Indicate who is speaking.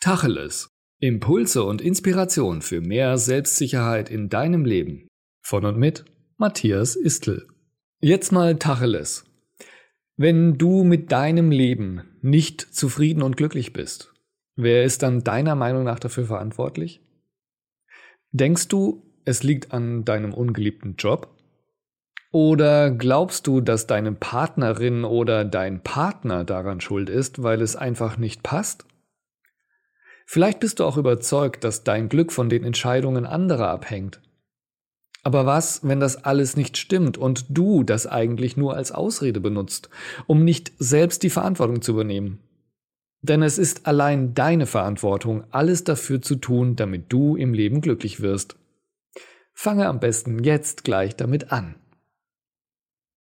Speaker 1: Tacheles. Impulse und Inspiration für mehr Selbstsicherheit in deinem Leben. Von und mit Matthias Istl. Jetzt mal Tacheles. Wenn du mit deinem Leben nicht zufrieden und glücklich bist, wer ist dann deiner Meinung nach dafür verantwortlich? Denkst du, es liegt an deinem ungeliebten Job? Oder glaubst du, dass deine Partnerin oder dein Partner daran schuld ist, weil es einfach nicht passt? Vielleicht bist du auch überzeugt, dass dein Glück von den Entscheidungen anderer abhängt. Aber was, wenn das alles nicht stimmt und du das eigentlich nur als Ausrede benutzt, um nicht selbst die Verantwortung zu übernehmen? Denn es ist allein deine Verantwortung, alles dafür zu tun, damit du im Leben glücklich wirst. Fange am besten jetzt gleich damit an.